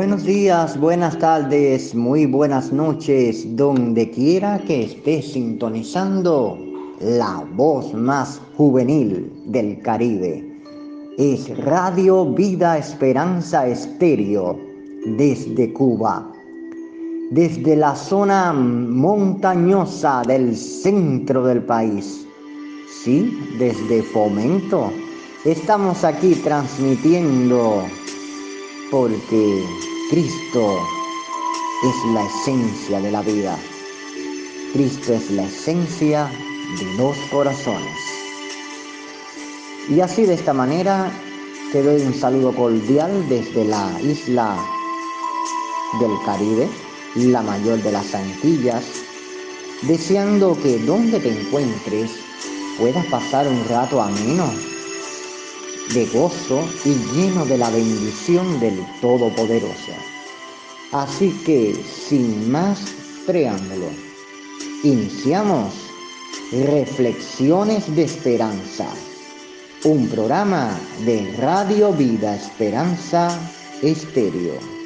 Buenos días, buenas tardes, muy buenas noches, donde quiera que estés sintonizando la voz más juvenil del Caribe. Es Radio Vida Esperanza Estéreo desde Cuba, desde la zona montañosa del centro del país. Sí, desde Fomento. Estamos aquí transmitiendo porque Cristo es la esencia de la vida. Cristo es la esencia de los corazones. Y así de esta manera te doy un saludo cordial desde la isla del Caribe, la mayor de las Antillas, deseando que donde te encuentres puedas pasar un rato ameno de gozo y lleno de la bendición del Todopoderoso. Así que, sin más preámbulo, iniciamos Reflexiones de Esperanza, un programa de Radio Vida Esperanza Estéreo.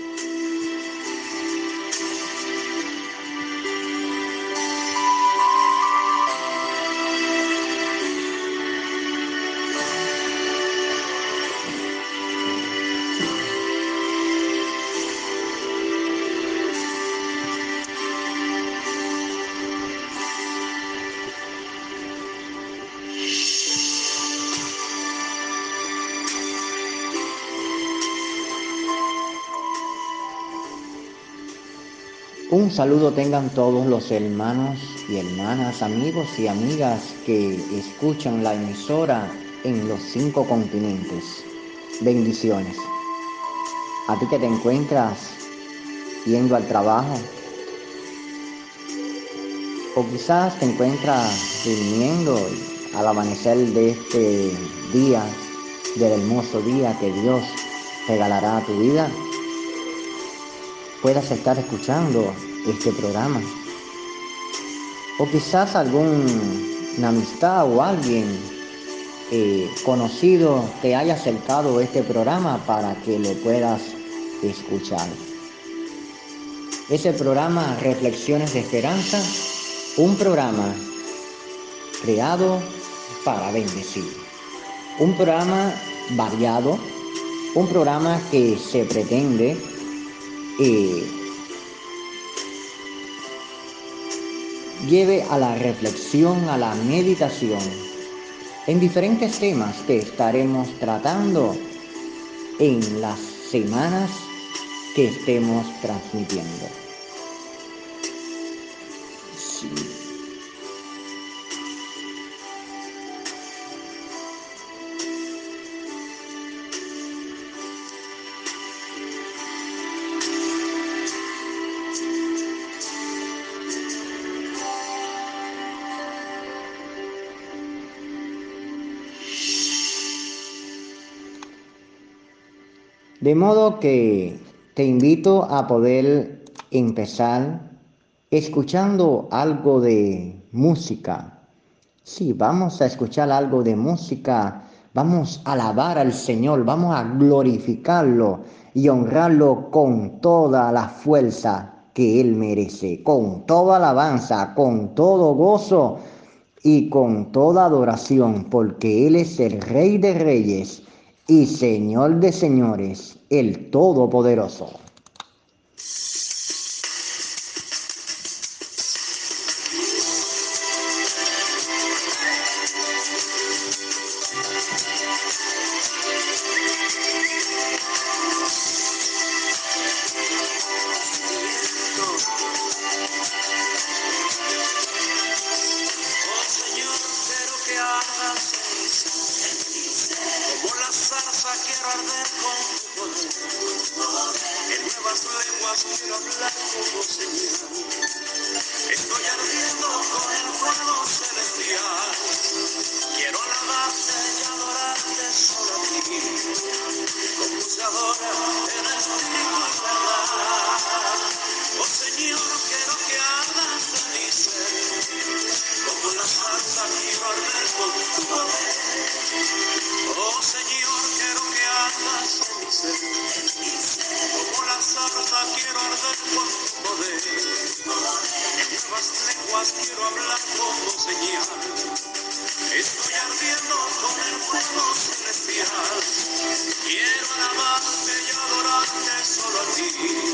Un saludo tengan todos los hermanos y hermanas, amigos y amigas que escuchan la emisora en los cinco continentes. Bendiciones. A ti que te encuentras yendo al trabajo, o quizás te encuentras durmiendo al amanecer de este día, del hermoso día que Dios regalará a tu vida puedas estar escuchando este programa. O quizás alguna amistad o alguien eh, conocido te haya acercado este programa para que lo puedas escuchar. Ese programa Reflexiones de Esperanza, un programa creado para bendecir. Un programa variado, un programa que se pretende lleve a la reflexión, a la meditación en diferentes temas que estaremos tratando en las semanas que estemos transmitiendo. De modo que te invito a poder empezar escuchando algo de música. Sí, vamos a escuchar algo de música, vamos a alabar al Señor, vamos a glorificarlo y honrarlo con toda la fuerza que Él merece, con toda alabanza, con todo gozo y con toda adoración, porque Él es el Rey de Reyes y Señor de señores, el Todopoderoso. quiero arder cuanto poder. Nuevas lenguas quiero hablar como señal. Estoy ardiendo con el fuego celestial. Quiero alabarte y adorarte solo a ti.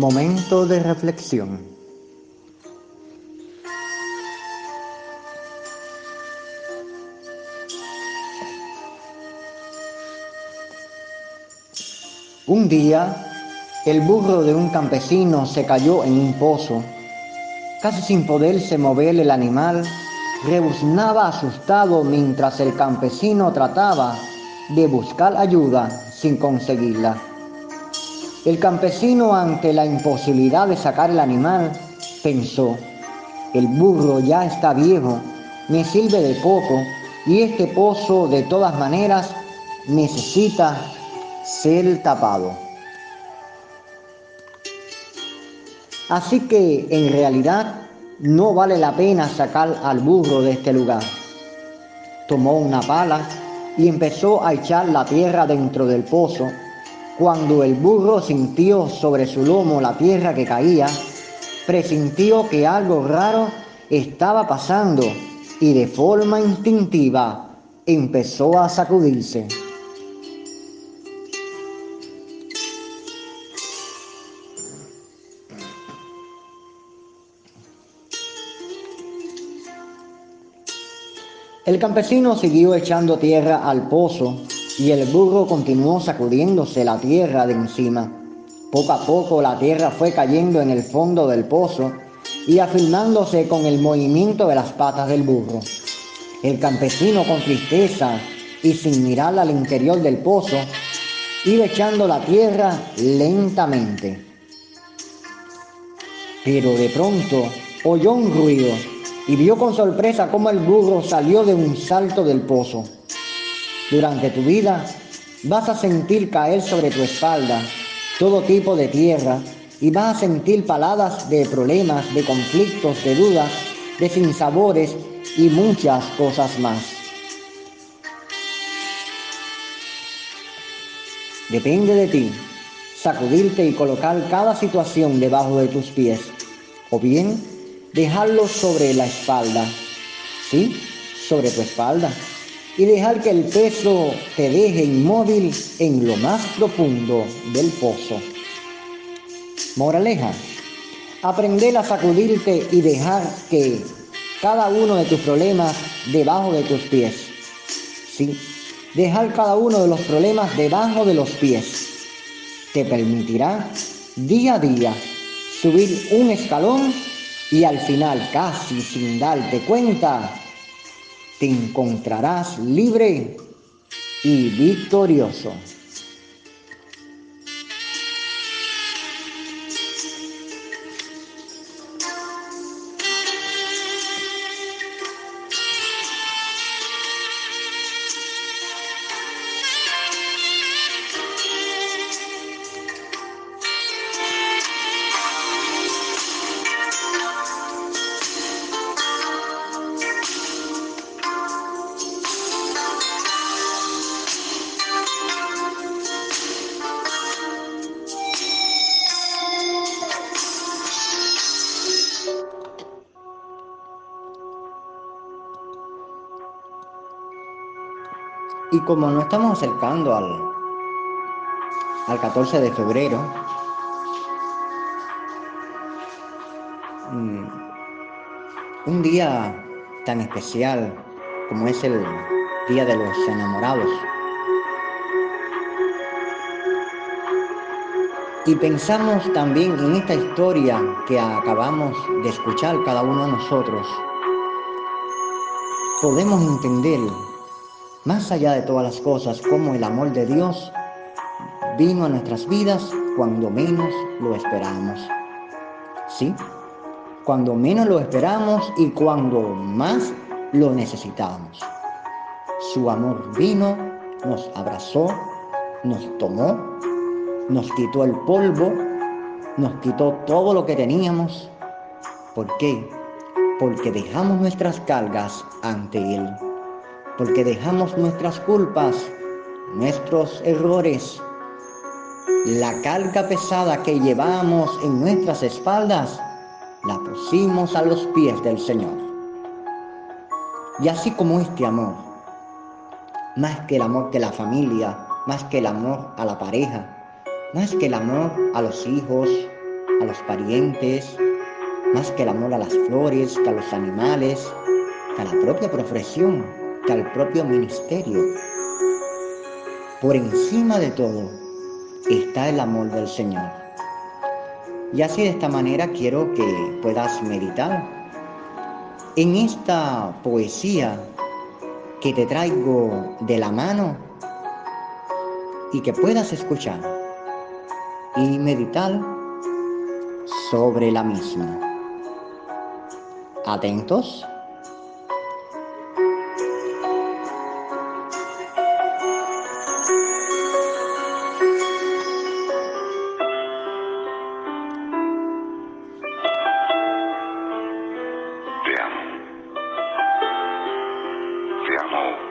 Momento de reflexión. Un día, el burro de un campesino se cayó en un pozo. Casi sin poderse mover el animal, rebuznaba asustado mientras el campesino trataba de buscar ayuda sin conseguirla. El campesino, ante la imposibilidad de sacar el animal, pensó, el burro ya está viejo, me sirve de poco y este pozo de todas maneras necesita ser tapado. Así que en realidad no vale la pena sacar al burro de este lugar. Tomó una pala y empezó a echar la tierra dentro del pozo. Cuando el burro sintió sobre su lomo la tierra que caía, presintió que algo raro estaba pasando y de forma instintiva empezó a sacudirse. El campesino siguió echando tierra al pozo y el burro continuó sacudiéndose la tierra de encima. Poco a poco la tierra fue cayendo en el fondo del pozo y afirmándose con el movimiento de las patas del burro. El campesino con tristeza y sin mirar al interior del pozo, iba echando la tierra lentamente. Pero de pronto oyó un ruido y vio con sorpresa cómo el burro salió de un salto del pozo. Durante tu vida vas a sentir caer sobre tu espalda todo tipo de tierra y vas a sentir paladas de problemas, de conflictos, de dudas, de sinsabores y muchas cosas más. Depende de ti sacudirte y colocar cada situación debajo de tus pies, o bien dejarlo sobre la espalda, ¿sí? Sobre tu espalda. Y dejar que el peso te deje inmóvil en lo más profundo del pozo. Moraleja, aprender a sacudirte y dejar que cada uno de tus problemas debajo de tus pies. Sí, dejar cada uno de los problemas debajo de los pies te permitirá día a día subir un escalón y al final, casi sin darte cuenta, te encontrarás libre y victorioso. Y como nos estamos acercando al, al 14 de febrero, mm, un día tan especial como es el Día de los Enamorados. Y pensamos también en esta historia que acabamos de escuchar cada uno de nosotros. Podemos entender más allá de todas las cosas, como el amor de Dios vino a nuestras vidas cuando menos lo esperamos. ¿Sí? Cuando menos lo esperamos y cuando más lo necesitamos. Su amor vino, nos abrazó, nos tomó, nos quitó el polvo, nos quitó todo lo que teníamos. ¿Por qué? Porque dejamos nuestras cargas ante Él porque dejamos nuestras culpas, nuestros errores, la carga pesada que llevamos en nuestras espaldas, la pusimos a los pies del Señor. Y así como este amor, más que el amor de la familia, más que el amor a la pareja, más que el amor a los hijos, a los parientes, más que el amor a las flores, que a los animales, que a la propia profesión, que al propio ministerio. Por encima de todo está el amor del Señor. Y así de esta manera quiero que puedas meditar en esta poesía que te traigo de la mano y que puedas escuchar y meditar sobre la misma. ¿Atentos? Y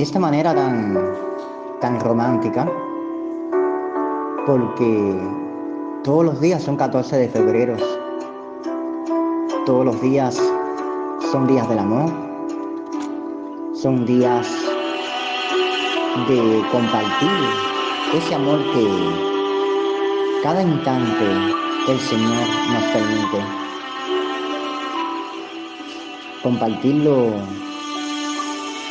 de esta manera tan, tan romántica, porque todos los días son 14 de febrero, todos los días son días del amor, son días de compartir ese amor que cada instante el Señor nos permite. Compartirlo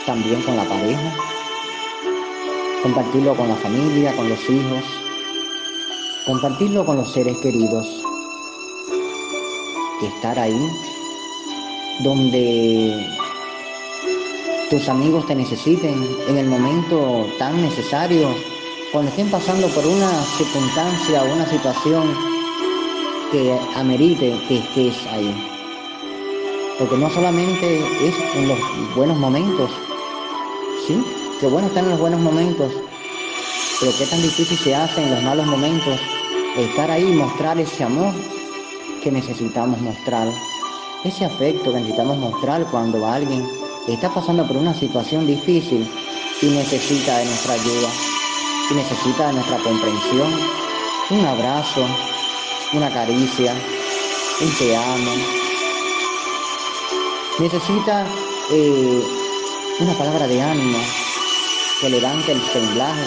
también con la pareja, compartirlo con la familia, con los hijos, compartirlo con los seres queridos, y estar ahí donde tus amigos te necesiten en el momento tan necesario, cuando estén pasando por una circunstancia o una situación que amerite que estés ahí. Porque no solamente es en los buenos momentos, ¿sí? Qué bueno estar en los buenos momentos, pero qué tan difícil se hace en los malos momentos estar ahí y mostrar ese amor que necesitamos mostrar, ese afecto que necesitamos mostrar cuando alguien está pasando por una situación difícil y necesita de nuestra ayuda, y necesita de nuestra comprensión, un abrazo, una caricia, un te amo. Necesita eh, una palabra de ánimo que levante el semblaje,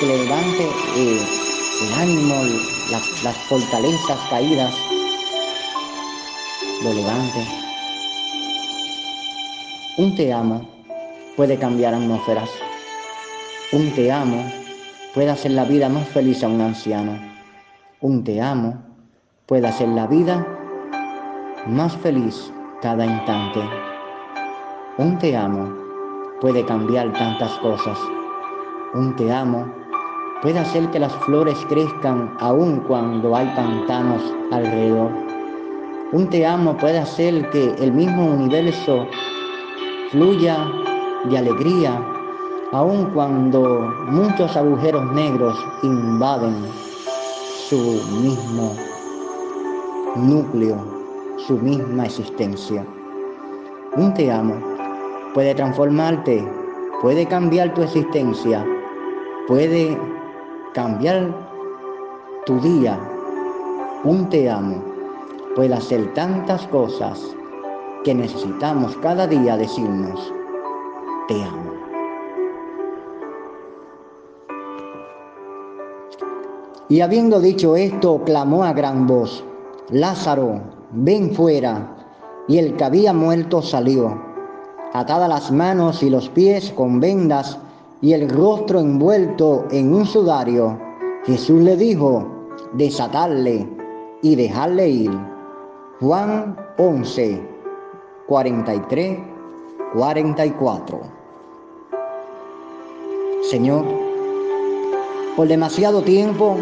que levante eh, el ánimo, las fortalezas caídas, lo levante. Un te amo puede cambiar atmósferas. Un te amo puede hacer la vida más feliz a un anciano. Un te amo puede hacer la vida más feliz cada instante. Un te amo puede cambiar tantas cosas. Un te amo puede hacer que las flores crezcan aun cuando hay pantanos alrededor. Un te amo puede hacer que el mismo universo fluya de alegría aun cuando muchos agujeros negros invaden su mismo núcleo, su misma existencia. Un te amo puede transformarte, puede cambiar tu existencia, puede cambiar tu día. Un te amo puede hacer tantas cosas que necesitamos cada día decirnos, te amo. Y habiendo dicho esto, clamó a gran voz, Lázaro, ven fuera. Y el que había muerto salió, atadas las manos y los pies con vendas y el rostro envuelto en un sudario. Jesús le dijo, desatarle y dejarle ir. Juan 11, 43, 44. Señor, por demasiado tiempo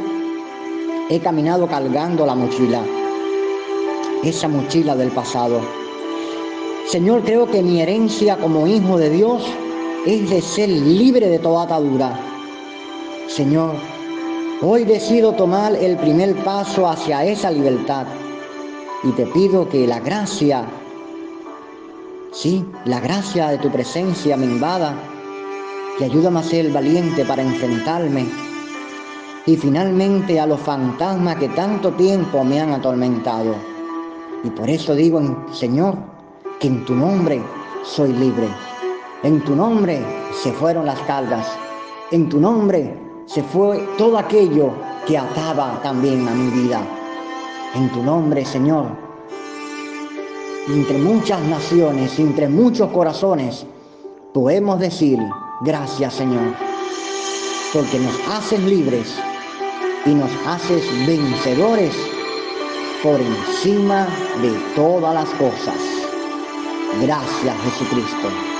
he caminado cargando la mochila, esa mochila del pasado. Señor, creo que mi herencia como hijo de Dios es de ser libre de toda atadura. Señor, hoy decido tomar el primer paso hacia esa libertad y te pido que la gracia, sí, la gracia de tu presencia me invada y ayúdame a ser valiente para enfrentarme y finalmente a los fantasmas que tanto tiempo me han atormentado. Y por eso digo, Señor, que en tu nombre soy libre. En tu nombre se fueron las cargas. En tu nombre se fue todo aquello que ataba también a mi vida. En tu nombre, Señor, entre muchas naciones, entre muchos corazones, podemos decir, gracias Señor, porque nos haces libres y nos haces vencedores por encima de todas las cosas. Gracias Jesucristo.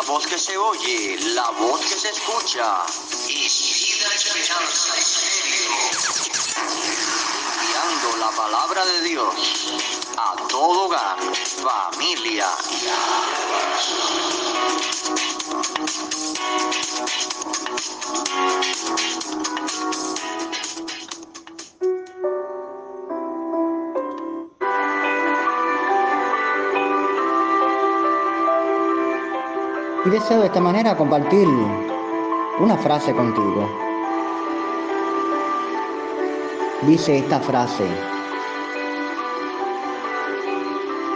Voz que se oye, la voz que se escucha. Es vida, esperanza. Enviando la palabra de Dios a todo hogar, familia. De esta manera compartir una frase contigo. Dice esta frase,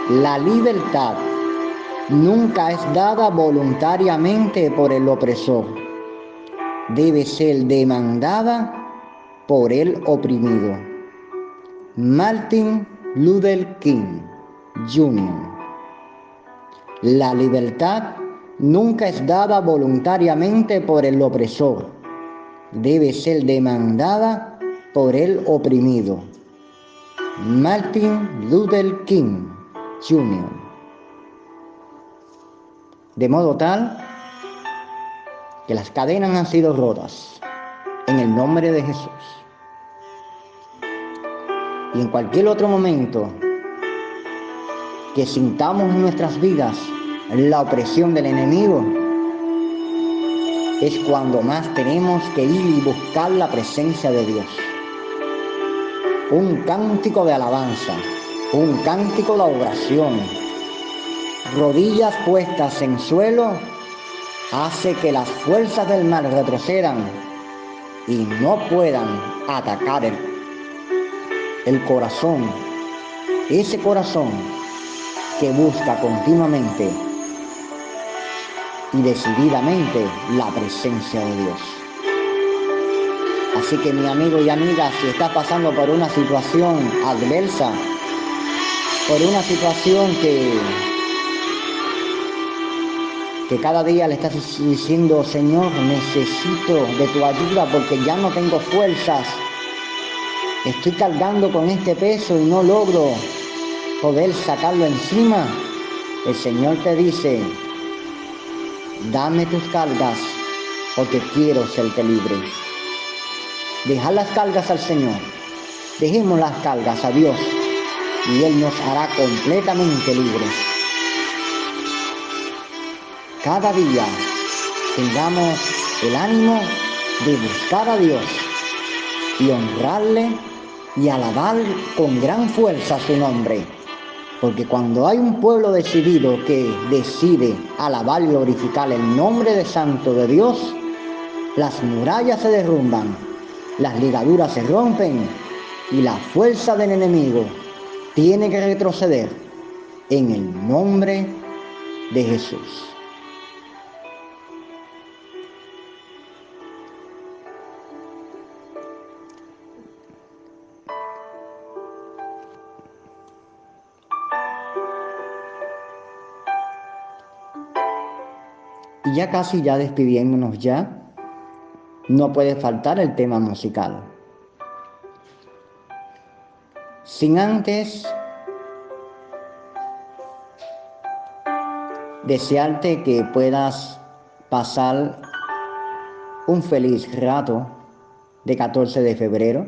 la libertad nunca es dada voluntariamente por el opresor, debe ser demandada por el oprimido. Martin Luther King Jr. La libertad nunca es dada voluntariamente por el opresor, debe ser demandada por el oprimido. Martin Luther King Jr. De modo tal que las cadenas han sido rotas en el nombre de Jesús. Y en cualquier otro momento que sintamos en nuestras vidas la opresión del enemigo, es cuando más tenemos que ir y buscar la presencia de Dios. Un cántico de alabanza, un cántico de oración, rodillas puestas en suelo, hace que las fuerzas del mal retrocedan y no puedan atacar el, el corazón, ese corazón que busca continuamente y decididamente la presencia de Dios. Así que mi amigo y amiga, si estás pasando por una situación adversa, por una situación que, que cada día le estás diciendo, Señor, necesito de tu ayuda porque ya no tengo fuerzas, estoy cargando con este peso y no logro poder sacarlo encima, el Señor te dice, dame tus cargas, porque quiero serte libre. Deja las cargas al Señor, dejemos las cargas a Dios, y Él nos hará completamente libres. Cada día tengamos el ánimo de buscar a Dios y honrarle y alabar con gran fuerza su nombre. Porque cuando hay un pueblo decidido que decide alabar y glorificar el nombre de Santo de Dios, las murallas se derrumban, las ligaduras se rompen y la fuerza del enemigo tiene que retroceder en el nombre de Jesús. Ya casi ya despidiéndonos ya, no puede faltar el tema musical. Sin antes desearte que puedas pasar un feliz rato de 14 de febrero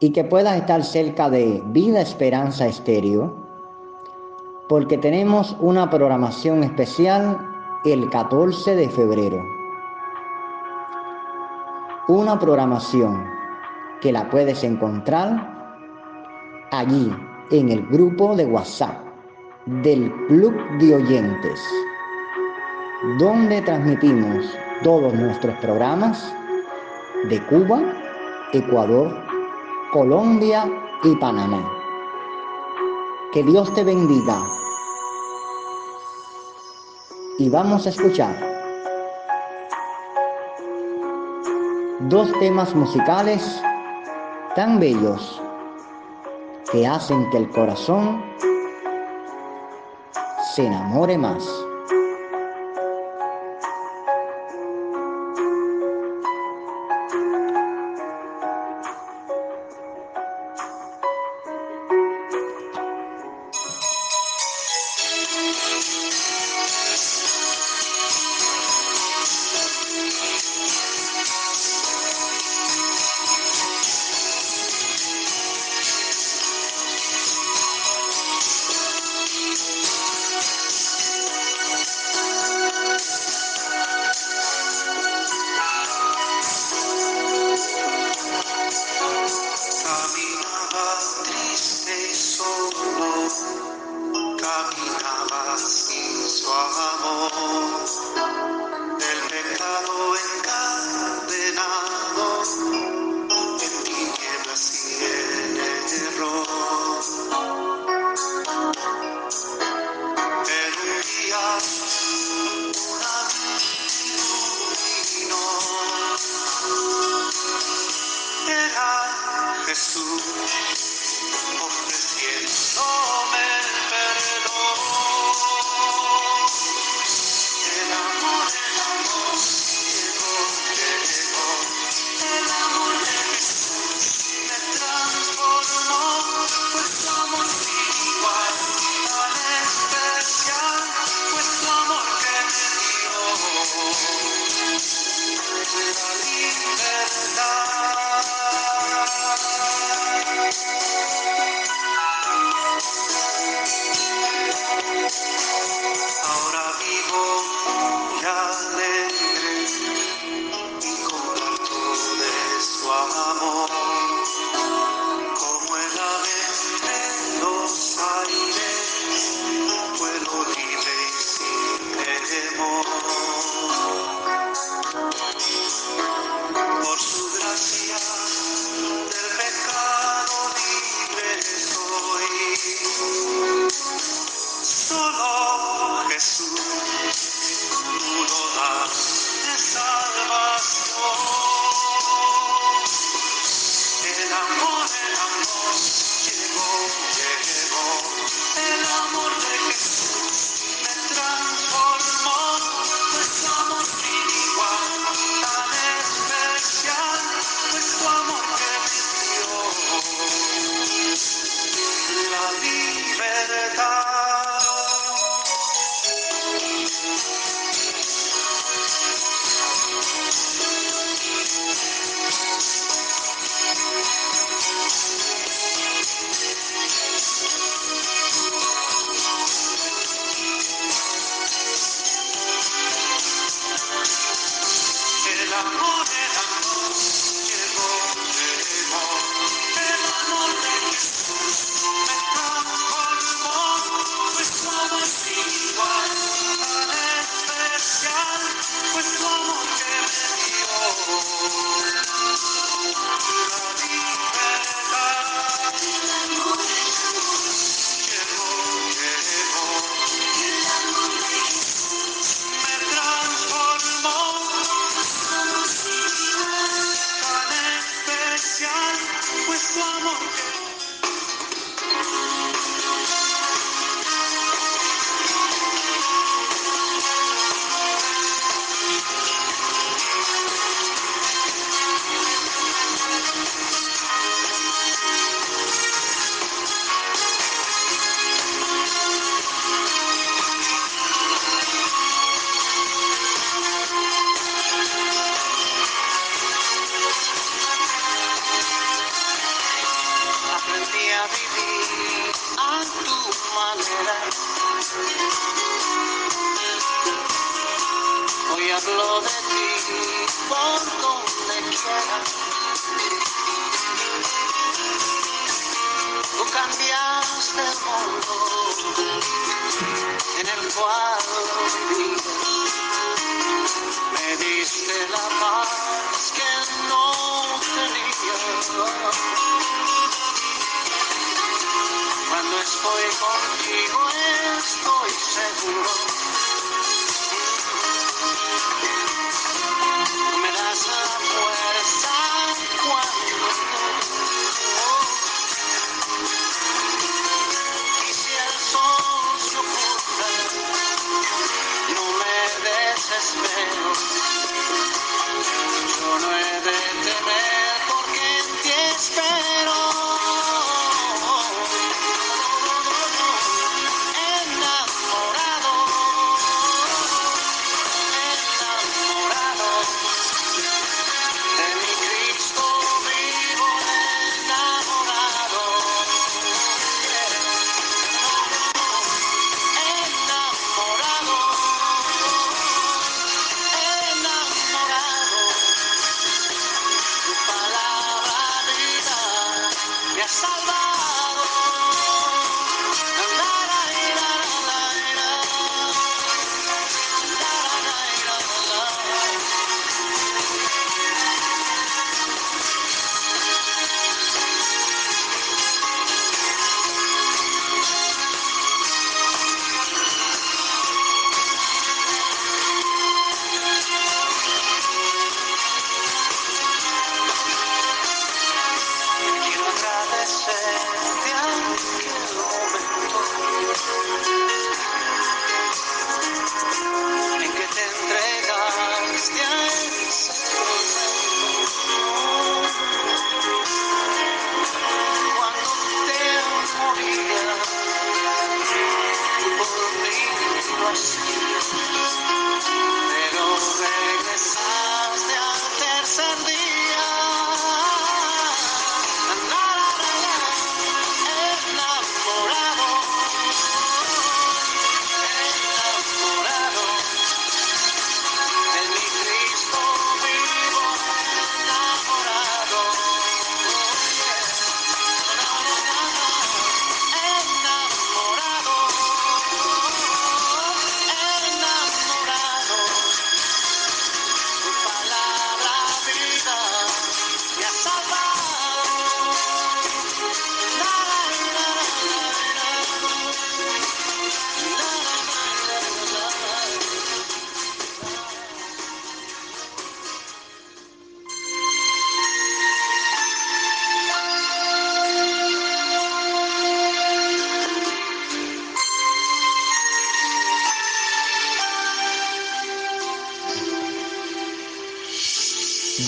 y que puedas estar cerca de Vida Esperanza Estéreo porque tenemos una programación especial el 14 de febrero. Una programación que la puedes encontrar allí en el grupo de WhatsApp del Club de Oyentes, donde transmitimos todos nuestros programas de Cuba, Ecuador, Colombia y Panamá. Que Dios te bendiga. Y vamos a escuchar dos temas musicales tan bellos que hacen que el corazón se enamore más. Bye. Hoy hablo de ti por donde quiera. Tú cambiaste el mundo en el cual vivía. Me diste la paz que no tenía. Cuando estoy contigo estoy seguro.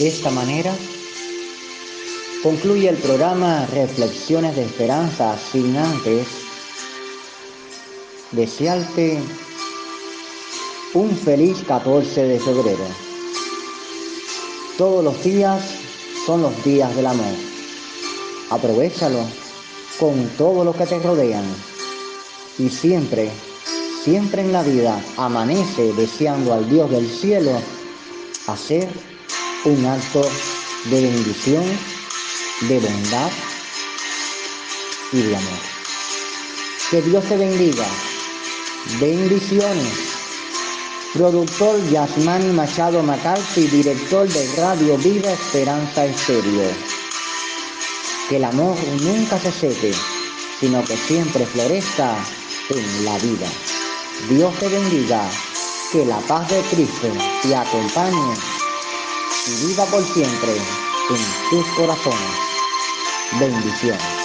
De esta manera, concluye el programa Reflexiones de Esperanza sin antes desearte un feliz 14 de febrero. Todos los días son los días del amor. Aprovechalo con todo lo que te rodean y siempre, siempre en la vida amanece deseando al Dios del cielo hacer un acto de bendición, de bondad y de amor. Que Dios te bendiga. Bendiciones. Productor Yasmani Machado McCarthy, director de Radio Vida Esperanza Estéreo. Que el amor nunca se seque, sino que siempre florezca en la vida. Dios te bendiga. Que la paz de Cristo te acompañe y viva por siempre en tus corazones. Bendiciones.